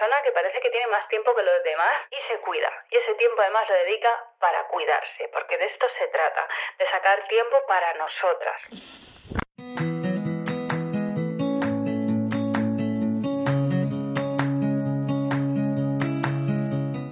Persona que parece que tiene más tiempo que los demás y se cuida. Y ese tiempo además lo dedica para cuidarse, porque de esto se trata, de sacar tiempo para nosotras.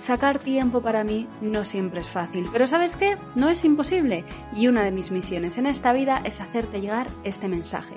Sacar tiempo para mí no siempre es fácil, pero ¿sabes qué? No es imposible y una de mis misiones en esta vida es hacerte llegar este mensaje.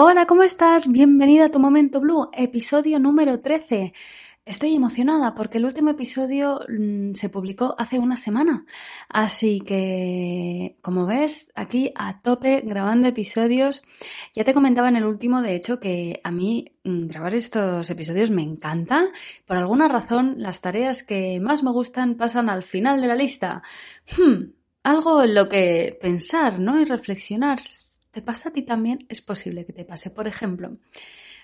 Hola, ¿cómo estás? Bienvenida a tu Momento Blue, episodio número 13. Estoy emocionada porque el último episodio mm, se publicó hace una semana. Así que, como ves, aquí a tope grabando episodios. Ya te comentaba en el último, de hecho, que a mí mm, grabar estos episodios me encanta. Por alguna razón, las tareas que más me gustan pasan al final de la lista. Hmm, algo en lo que pensar, ¿no? Y reflexionar ¿Te pasa a ti también? Es posible que te pase. Por ejemplo,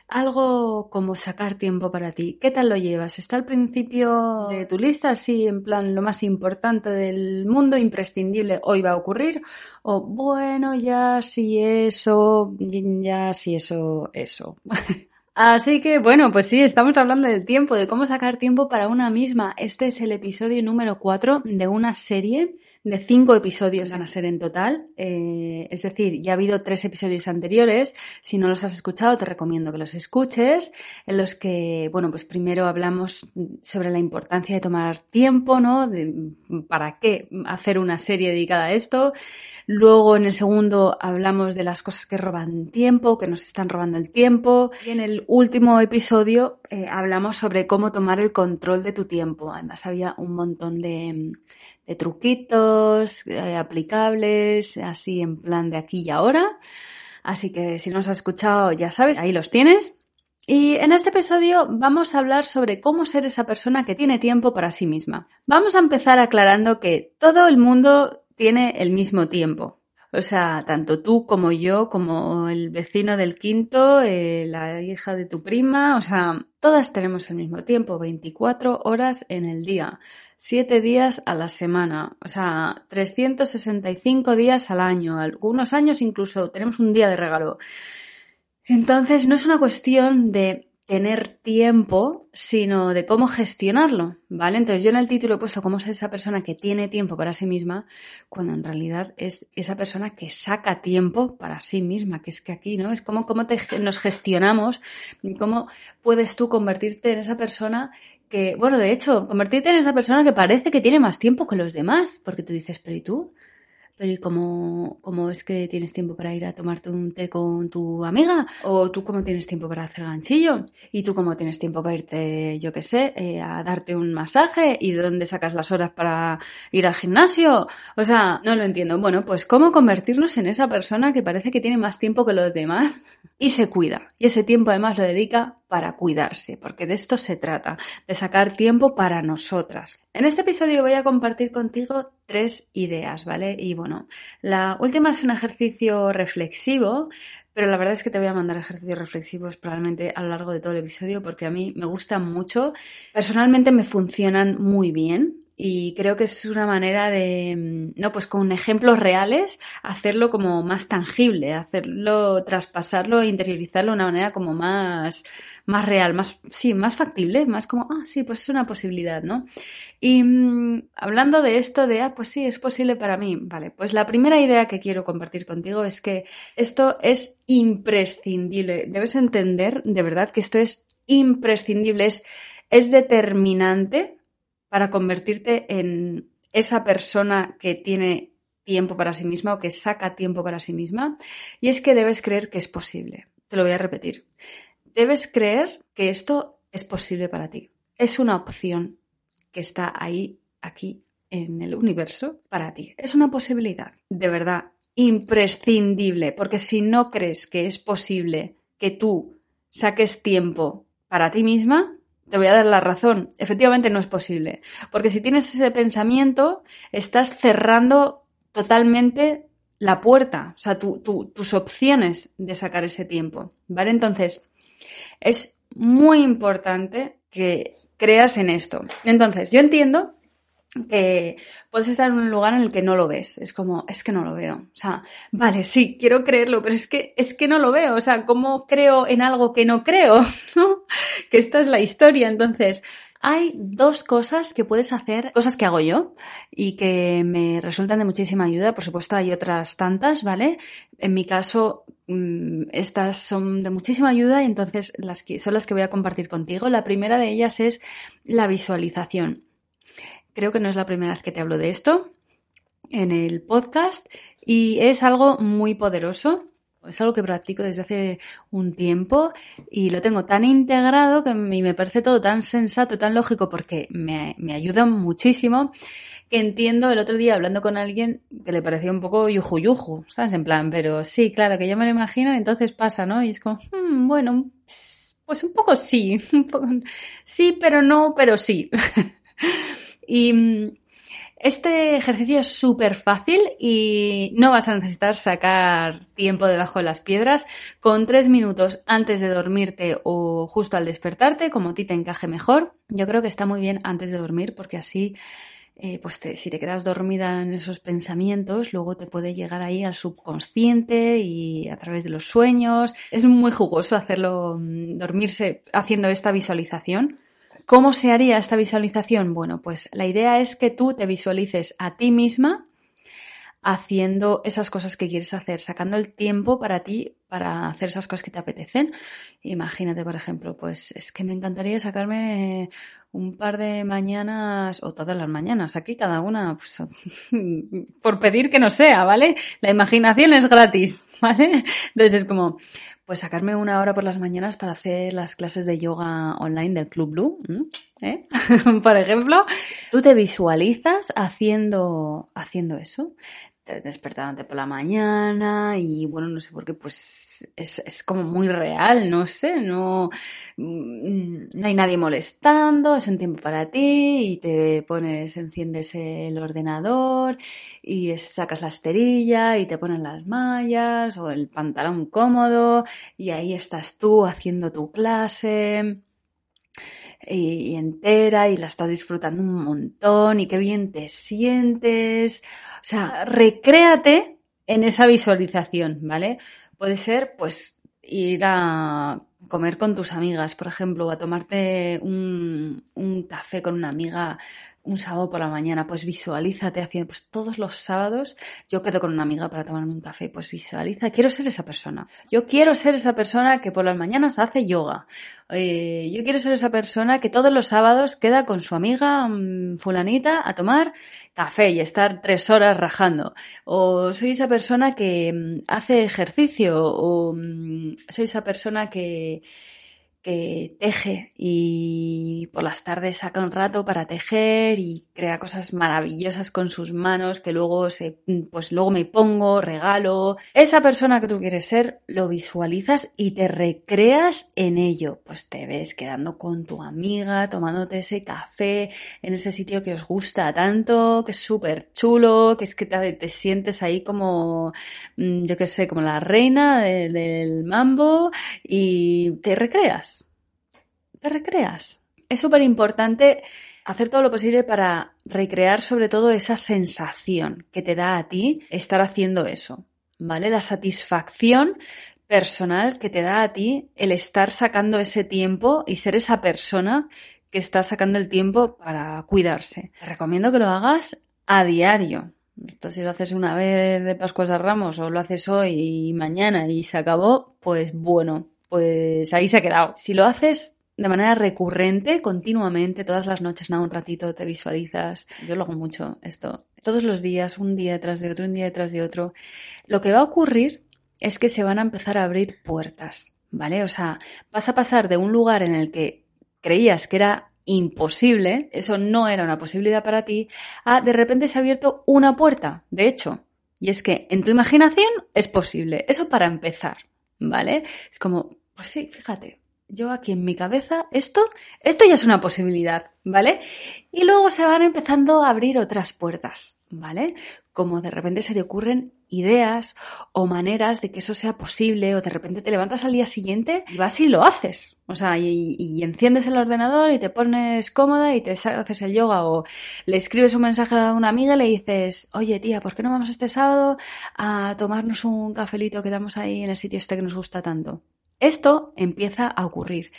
algo como sacar tiempo para ti. ¿Qué tal lo llevas? ¿Está al principio de tu lista así en plan lo más importante del mundo, imprescindible, hoy va a ocurrir? O bueno, ya si eso, ya si eso, eso. Así que bueno, pues sí, estamos hablando del tiempo, de cómo sacar tiempo para una misma. Este es el episodio número 4 de una serie de cinco episodios van a ser en total. Eh, es decir, ya ha habido tres episodios anteriores. Si no los has escuchado, te recomiendo que los escuches, en los que, bueno, pues primero hablamos sobre la importancia de tomar tiempo, ¿no? ¿Para qué hacer una serie dedicada a esto? Luego, en el segundo, hablamos de las cosas que roban tiempo, que nos están robando el tiempo. Y en el último episodio eh, hablamos sobre cómo tomar el control de tu tiempo. Además, había un montón de de truquitos eh, aplicables, así en plan de aquí y ahora. Así que si no has escuchado, ya sabes, ahí los tienes. Y en este episodio vamos a hablar sobre cómo ser esa persona que tiene tiempo para sí misma. Vamos a empezar aclarando que todo el mundo tiene el mismo tiempo. O sea, tanto tú como yo, como el vecino del quinto, eh, la hija de tu prima, o sea, todas tenemos el mismo tiempo, 24 horas en el día. Siete días a la semana, o sea, 365 días al año. Algunos años incluso tenemos un día de regalo. Entonces, no es una cuestión de tener tiempo, sino de cómo gestionarlo, ¿vale? Entonces yo en el título he puesto cómo ser esa persona que tiene tiempo para sí misma, cuando en realidad es esa persona que saca tiempo para sí misma, que es que aquí, ¿no? Es como cómo nos gestionamos, cómo puedes tú convertirte en esa persona que, bueno, de hecho, convertirte en esa persona que parece que tiene más tiempo que los demás, porque tú dices, pero ¿y tú? Pero ¿y cómo, cómo es que tienes tiempo para ir a tomarte un té con tu amiga? ¿O tú cómo tienes tiempo para hacer ganchillo? ¿Y tú cómo tienes tiempo para irte, yo qué sé, eh, a darte un masaje? ¿Y de dónde sacas las horas para ir al gimnasio? O sea, no lo entiendo. Bueno, pues ¿cómo convertirnos en esa persona que parece que tiene más tiempo que los demás y se cuida? Y ese tiempo además lo dedica para cuidarse, porque de esto se trata, de sacar tiempo para nosotras. En este episodio voy a compartir contigo tres ideas, ¿vale? Y bueno, la última es un ejercicio reflexivo, pero la verdad es que te voy a mandar ejercicios reflexivos probablemente a lo largo de todo el episodio porque a mí me gustan mucho. Personalmente me funcionan muy bien y creo que es una manera de, no, pues con ejemplos reales, hacerlo como más tangible, hacerlo, traspasarlo e interiorizarlo de una manera como más, más real, más, sí, más factible, más como, ah, sí, pues es una posibilidad, ¿no? Y mm, hablando de esto de, ah, pues sí, es posible para mí, vale, pues la primera idea que quiero compartir contigo es que esto es imprescindible, debes entender de verdad que esto es imprescindible, es, es determinante para convertirte en esa persona que tiene tiempo para sí misma o que saca tiempo para sí misma. Y es que debes creer que es posible. Te lo voy a repetir debes creer que esto es posible para ti. Es una opción que está ahí, aquí, en el universo, para ti. Es una posibilidad, de verdad, imprescindible, porque si no crees que es posible que tú saques tiempo para ti misma, te voy a dar la razón. Efectivamente no es posible. Porque si tienes ese pensamiento, estás cerrando totalmente la puerta, o sea, tus opciones de sacar ese tiempo. ¿Vale? Entonces, es muy importante que creas en esto. Entonces, yo entiendo que puedes estar en un lugar en el que no lo ves. Es como, es que no lo veo. O sea, vale, sí, quiero creerlo, pero es que, es que no lo veo. O sea, ¿cómo creo en algo que no creo? que esta es la historia. Entonces, hay dos cosas que puedes hacer, cosas que hago yo y que me resultan de muchísima ayuda. Por supuesto, hay otras tantas, ¿vale? En mi caso, mm, estas son de muchísima ayuda y entonces son las que voy a compartir contigo. La primera de ellas es la visualización. Creo que no es la primera vez que te hablo de esto en el podcast y es algo muy poderoso es algo que practico desde hace un tiempo y lo tengo tan integrado que me parece todo tan sensato, tan lógico porque me, me ayuda muchísimo que entiendo el otro día hablando con alguien que le parecía un poco yuju yuju, ¿sabes? En plan, pero sí, claro, que yo me lo imagino y entonces pasa, ¿no? Y es como, hmm, bueno, pues un poco sí, un poco, sí, pero no, pero sí. y este ejercicio es súper fácil y no vas a necesitar sacar tiempo debajo de las piedras. Con tres minutos antes de dormirte o justo al despertarte, como a ti te encaje mejor. Yo creo que está muy bien antes de dormir porque así, eh, pues si te quedas dormida en esos pensamientos, luego te puede llegar ahí al subconsciente y a través de los sueños. Es muy jugoso hacerlo, mm, dormirse haciendo esta visualización. ¿Cómo se haría esta visualización? Bueno, pues la idea es que tú te visualices a ti misma haciendo esas cosas que quieres hacer, sacando el tiempo para ti para hacer esas cosas que te apetecen. Imagínate, por ejemplo, pues es que me encantaría sacarme un par de mañanas o todas las mañanas, aquí cada una, pues, por pedir que no sea, ¿vale? La imaginación es gratis, ¿vale? Entonces es como, pues sacarme una hora por las mañanas para hacer las clases de yoga online del Club Blue, ¿eh? por ejemplo, tú te visualizas haciendo, haciendo eso, despertándote por la mañana y bueno, no sé por qué, pues es, es como muy real, no sé, no, mm, no hay nadie molestando, es un tiempo para ti y te pones, enciendes el ordenador y sacas la esterilla y te pones las mallas o el pantalón cómodo y ahí estás tú haciendo tu clase y, entera y la estás disfrutando un montón y qué bien te sientes. O sea, recréate en esa visualización, ¿vale? Puede ser, pues, ir a comer con tus amigas, por ejemplo, o a tomarte un, un café con una amiga un sábado por la mañana, pues visualízate haciendo, pues todos los sábados yo quedo con una amiga para tomarme un café, pues visualiza, quiero ser esa persona. Yo quiero ser esa persona que por las mañanas hace yoga. Eh, yo quiero ser esa persona que todos los sábados queda con su amiga mm, fulanita a tomar café y estar tres horas rajando. O soy esa persona que mm, hace ejercicio. O mm, soy esa persona que, que teje y por las tardes saca un rato para tejer y crea cosas maravillosas con sus manos que luego se, pues luego me pongo, regalo. Esa persona que tú quieres ser, lo visualizas y te recreas en ello. Pues te ves quedando con tu amiga, tomándote ese café en ese sitio que os gusta tanto, que es súper chulo, que es que te, sientes ahí como, mm, yo qué sé, como la reina del mambo y te recreas te recreas. Es súper importante hacer todo lo posible para recrear sobre todo esa sensación que te da a ti estar haciendo eso, ¿vale? La satisfacción personal que te da a ti el estar sacando ese tiempo y ser esa persona que está sacando el tiempo para cuidarse. Te recomiendo que lo hagas a diario. Esto si lo haces una vez de Pascuas a Ramos o lo haces hoy y mañana y se acabó, pues bueno, pues ahí se ha quedado. Si lo haces de manera recurrente, continuamente, todas las noches, nada, un ratito te visualizas. Yo lo hago mucho esto. Todos los días, un día detrás de otro, un día detrás de otro. Lo que va a ocurrir es que se van a empezar a abrir puertas, ¿vale? O sea, vas a pasar de un lugar en el que creías que era imposible, eso no era una posibilidad para ti, a de repente se ha abierto una puerta, de hecho. Y es que en tu imaginación es posible. Eso para empezar, ¿vale? Es como, pues sí, fíjate, yo aquí en mi cabeza, esto, esto ya es una posibilidad, ¿vale? Y luego se van empezando a abrir otras puertas, ¿vale? Como de repente se te ocurren ideas o maneras de que eso sea posible, o de repente te levantas al día siguiente y vas y lo haces. O sea, y, enciendes el ordenador y te pones cómoda y te haces el yoga, o le escribes un mensaje a una amiga y le dices, oye tía, ¿por qué no vamos este sábado a tomarnos un cafelito que damos ahí en el sitio este que nos gusta tanto? Esto empieza a ocurrir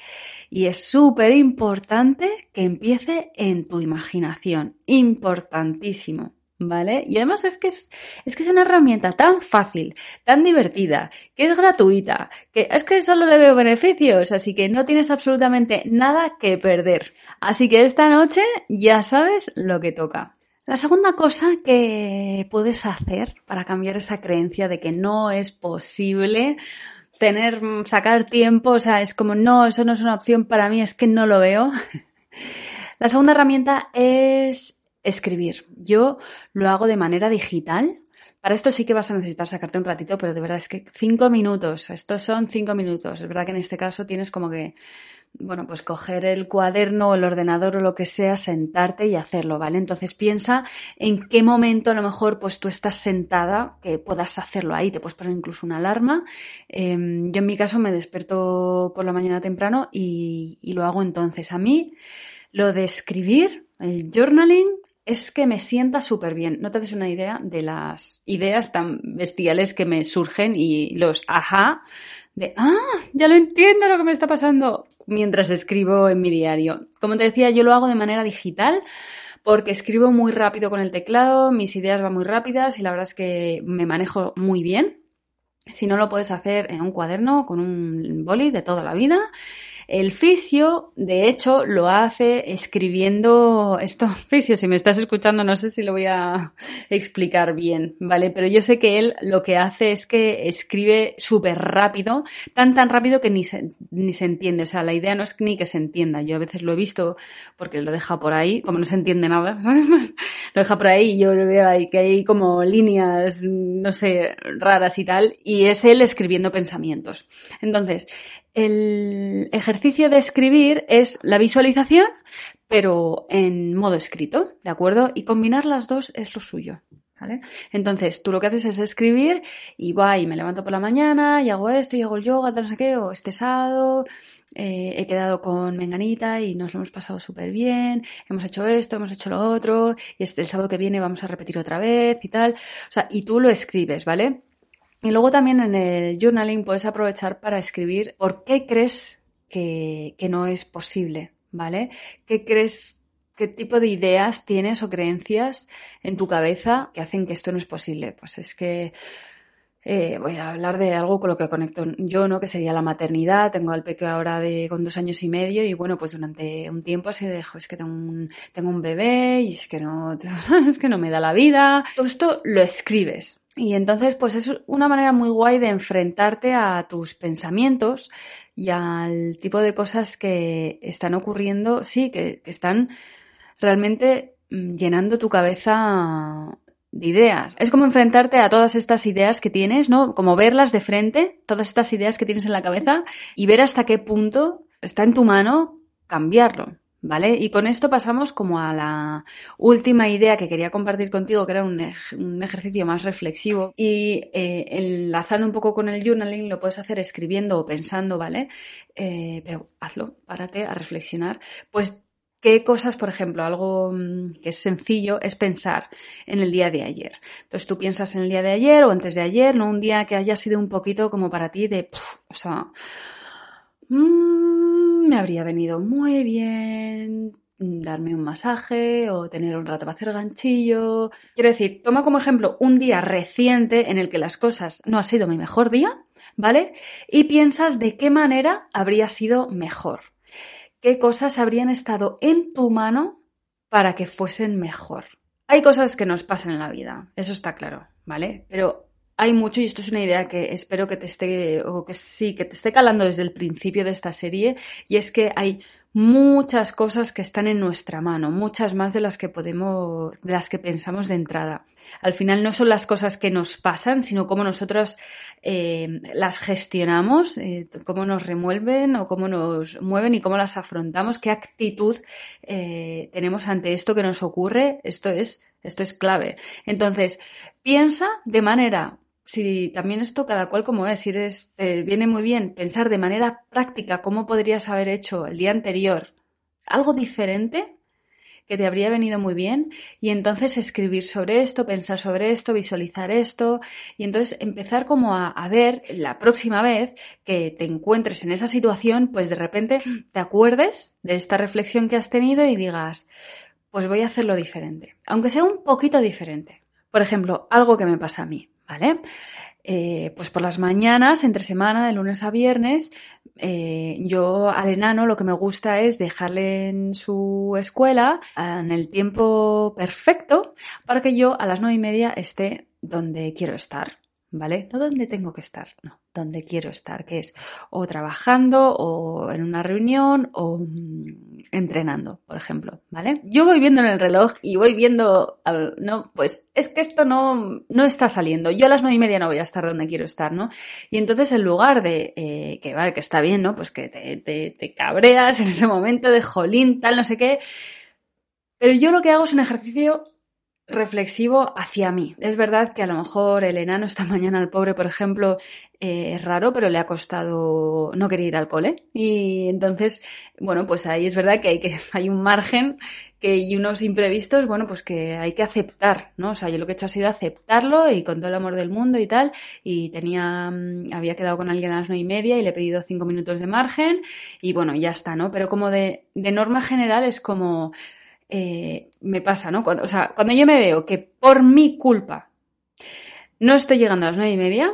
y es súper importante que empiece en tu imaginación, importantísimo. ¿Vale? Y además es que es, es que es una herramienta tan fácil, tan divertida, que es gratuita, que es que solo le veo beneficios, así que no tienes absolutamente nada que perder. Así que esta noche ya sabes lo que toca. La segunda cosa que puedes hacer para cambiar esa creencia de que no es posible tener, sacar tiempo, o sea, es como, no, eso no es una opción para mí, es que no lo veo. La segunda herramienta es escribir. Yo lo hago de manera digital. Para esto sí que vas a necesitar sacarte un ratito, pero de verdad es que cinco minutos, estos son cinco minutos. Es verdad que en este caso tienes como que bueno, pues coger el cuaderno o el ordenador o lo que sea, sentarte y hacerlo, ¿vale? Entonces piensa en qué momento a lo mejor pues tú estás sentada que puedas hacerlo ahí, te puedes poner incluso una alarma. Em, yo en mi caso me desperto por la mañana temprano y, lo hago entonces. A mí lo de escribir, el journaling, es que me sienta súper bien. No te haces una idea de las ideas tan bestiales que me surgen y los ajá de, ah, ya lo entiendo lo que me está pasando mientras escribo en mi diario. Como te decía, yo lo hago de manera digital porque escribo muy rápido con el teclado, mis ideas van muy rápidas y la verdad es que me manejo muy bien. Si no lo puedes hacer en un cuaderno con un boli de toda la vida el fisio, de hecho, lo hace escribiendo esto. Fisio, si me estás escuchando, no sé si lo voy a explicar bien, ¿vale? Pero yo sé que él lo que hace es que escribe súper rápido, tan tan rápido que ni se, ni se entiende. O sea, la idea no es ni que se entienda. Yo a veces lo he visto porque lo deja por ahí, como no se entiende nada, ¿sabes? lo deja por ahí y yo lo veo ahí que hay como líneas, no sé, raras y tal, y es él escribiendo pensamientos. Entonces, el ejercicio de escribir es la visualización, pero en modo escrito, ¿de acuerdo? Y combinar las dos es lo suyo. ¿Vale? Entonces, tú lo que haces es escribir y va y me levanto por la mañana y hago esto y hago el yoga, tal no sé qué, o este sábado eh, he quedado con Menganita y nos lo hemos pasado súper bien, hemos hecho esto, hemos hecho lo otro, y este, el sábado que viene vamos a repetir otra vez y tal. O sea, y tú lo escribes, ¿vale? Y luego también en el journaling puedes aprovechar para escribir por qué crees que, no es posible, ¿vale? ¿Qué crees ¿Qué tipo de ideas tienes o creencias en tu cabeza que hacen que esto no es posible? Pues es que eh, voy a hablar de algo con lo que conecto yo, ¿no? Que sería la maternidad. Tengo al pequeño ahora de con dos años y medio y bueno, pues durante un tiempo se dejó, es que tengo un, tengo un bebé y es que no, es que no me da la vida. Todo esto lo escribes. Y entonces, pues es una manera muy guay de enfrentarte a tus pensamientos y al tipo de cosas que están ocurriendo, sí, que, están realmente mm, llenando tu cabeza de ideas. Es como enfrentarte a todas estas ideas que tienes, ¿no? Como verlas de frente, todas estas ideas que tienes en la cabeza y ver hasta qué punto está en tu mano cambiarlo. ¿Vale? Y con esto pasamos como a la última idea que quería compartir contigo, que era un, ejercicio más reflexivo. Y eh, enlazando un poco con el journaling, lo puedes hacer escribiendo o pensando, ¿vale? Eh, pero hazlo, párate a reflexionar. Pues ¿Qué cosas, por ejemplo, algo mm, que es sencillo es pensar en el día de ayer? Entonces tú piensas en el día de ayer o antes de ayer, no un día que haya sido un poquito como para ti de, o sea, mmm, me habría venido muy bien darme un masaje o tener un rato para hacer ganchillo. Quiero decir, toma como ejemplo un día reciente en el que las cosas no ha sido mi mejor día, ¿vale? Y piensas de qué manera habría sido mejor qué cosas habrían estado en tu mano para que fuesen mejor. Hay cosas que nos pasan en la vida, eso está claro, ¿vale? Pero hay mucho, y esto es una idea que espero que te esté, o que sí, que te esté calando desde el principio de esta serie, y es que hay muchas cosas que están en nuestra mano, muchas más de las que podemos, de las que pensamos de entrada. Al final no son las cosas que nos pasan, sino cómo nosotros eh, las gestionamos, eh, cómo nos remueven o cómo nos mueven y cómo las afrontamos, qué actitud eh, tenemos ante esto que nos ocurre. Esto es, esto es clave. Entonces, piensa de manera si también esto cada cual como es, si eres, te viene muy bien pensar de manera práctica cómo podrías haber hecho el día anterior algo diferente que te habría venido muy bien y entonces escribir sobre esto, pensar sobre esto, visualizar esto y entonces empezar como a, a, ver la próxima vez que te encuentres en esa situación, pues de repente te acuerdes de esta reflexión que has tenido y digas, pues voy a hacerlo diferente, aunque sea un poquito diferente. Por ejemplo, algo que me pasa a mí. ¿Vale? Eh, pues por las mañanas, entre semana, de lunes a viernes, eh, yo al enano lo que me gusta es dejarle en su escuela en el tiempo perfecto para que yo a las nueve y media esté donde quiero estar. ¿vale? No donde tengo que estar, no, donde quiero estar, que es o trabajando o en una reunión o mm, entrenando, por ejemplo, ¿vale? Yo voy viendo en el reloj y voy viendo, no, pues es que esto no, no está saliendo. Yo a las nueve y media no voy a estar donde quiero estar, ¿no? Y entonces en lugar de, eh, que vale, que está bien, ¿no? Pues que te, te, te cabreas en ese momento de jolín, tal, no sé qué. Pero yo lo que hago es un ejercicio reflexivo hacia mí. Es verdad que a lo mejor el enano esta mañana al pobre, por ejemplo, eh, es raro, pero le ha costado no querer ir al cole. Y entonces, bueno, pues ahí es verdad que hay que, hay un margen que, y unos imprevistos, bueno, pues que hay que aceptar, ¿no? O sea, yo lo que he hecho ha sido aceptarlo y con todo el amor del mundo y tal. Y tenía, mm, había quedado con alguien a las nueve y media y le he pedido cinco minutos de margen y bueno, ya está, ¿no? Pero como de, de norma general es como, eh, me pasa, ¿no? Cuando, o sea, cuando yo me veo que por mi culpa no estoy llegando a las nueve y media,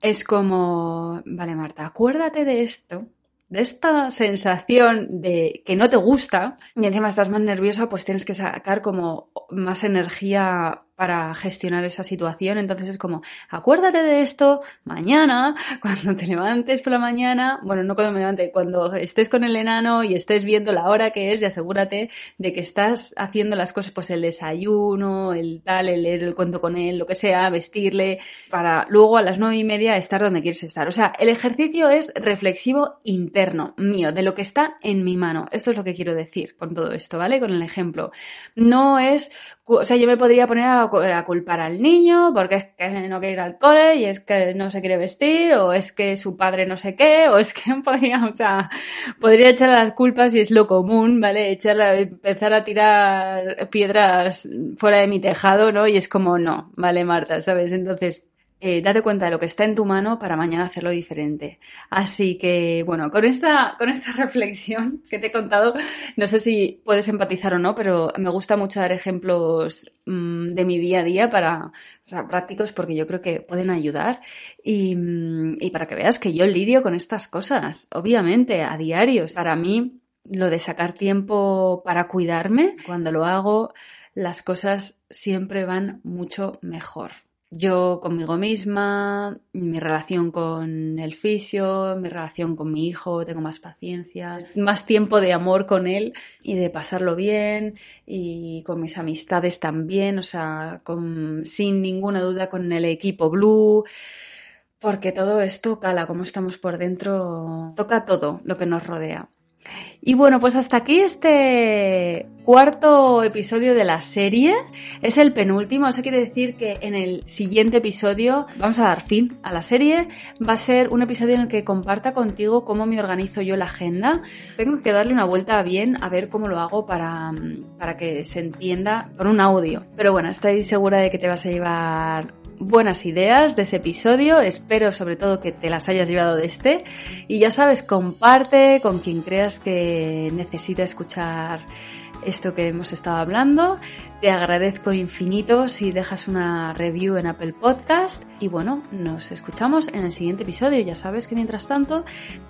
es como, vale, Marta, acuérdate de esto, de esta sensación de que no te gusta y encima estás más nerviosa, pues tienes que sacar como más energía para gestionar esa situación. Entonces es como, acuérdate de esto mañana, cuando te levantes por la mañana, bueno, no cuando me levante, cuando estés con el enano y estés viendo la hora que es y asegúrate de que estás haciendo las cosas, pues el desayuno, el tal, el leer el cuento con él, lo que sea, vestirle, para luego a las nueve y media estar donde quieres estar. O sea, el ejercicio es reflexivo interno, mío, de lo que está en mi mano. Esto es lo que quiero decir con todo esto, ¿vale? Con el ejemplo. No es, o sea, yo me podría poner a culpar al niño porque es que no quiere ir al cole y es que no se quiere vestir o es que su padre no sé qué o es que podría, o sea, podría echar las culpas y es lo común, ¿vale? Echar, empezar a tirar piedras fuera de mi tejado, ¿no? Y es como no, ¿vale, Marta? ¿Sabes? Entonces, eh, date cuenta de lo que está en tu mano para mañana hacerlo diferente. Así que, bueno, con esta, con esta reflexión que te he contado, no sé si puedes empatizar o no, pero me gusta mucho dar ejemplos mm, de mi día a día para, o sea, prácticos porque yo creo que pueden ayudar y, mm, y para que veas que yo lidio con estas cosas, obviamente, a diario. Para mí, lo de sacar tiempo para cuidarme, cuando lo hago, las cosas siempre van mucho mejor yo conmigo misma, mi relación con el fisio, mi relación con mi hijo, tengo más paciencia, más tiempo de amor con él y de pasarlo bien y con mis amistades también, o sea, con, sin ninguna duda con el equipo Blue, porque todo esto cala, como estamos por dentro, toca todo lo que nos rodea. Y bueno, pues hasta aquí este cuarto episodio de la serie. Es el penúltimo, eso quiere decir que en el siguiente episodio vamos a dar fin a la serie. Va a ser un episodio en el que comparta contigo cómo me organizo yo la agenda. Tengo que darle una vuelta bien a ver cómo lo hago para, para que se entienda con un audio. Pero bueno, estoy segura de que te vas a llevar buenas ideas de ese episodio. Espero sobre todo que te las hayas llevado de este. Y ya sabes, comparte con quien creas que necesita escuchar esto que hemos estado hablando. Te agradezco infinito si dejas una review en Apple Podcast. Y bueno, nos escuchamos en el siguiente episodio. Ya sabes que mientras tanto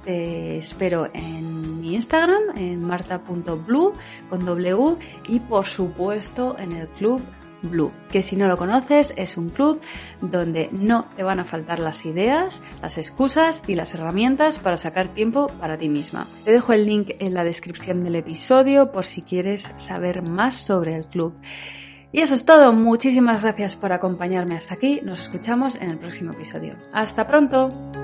te espero en mi Instagram, en marta.blue con W y por supuesto en el club Blue, que si no lo conoces es un club donde no te van a faltar las ideas, las excusas y las herramientas para sacar tiempo para ti misma. Te dejo el link en la descripción del episodio por si quieres saber más sobre el club. Y eso es todo, muchísimas gracias por acompañarme hasta aquí, nos escuchamos en el próximo episodio. ¡Hasta pronto!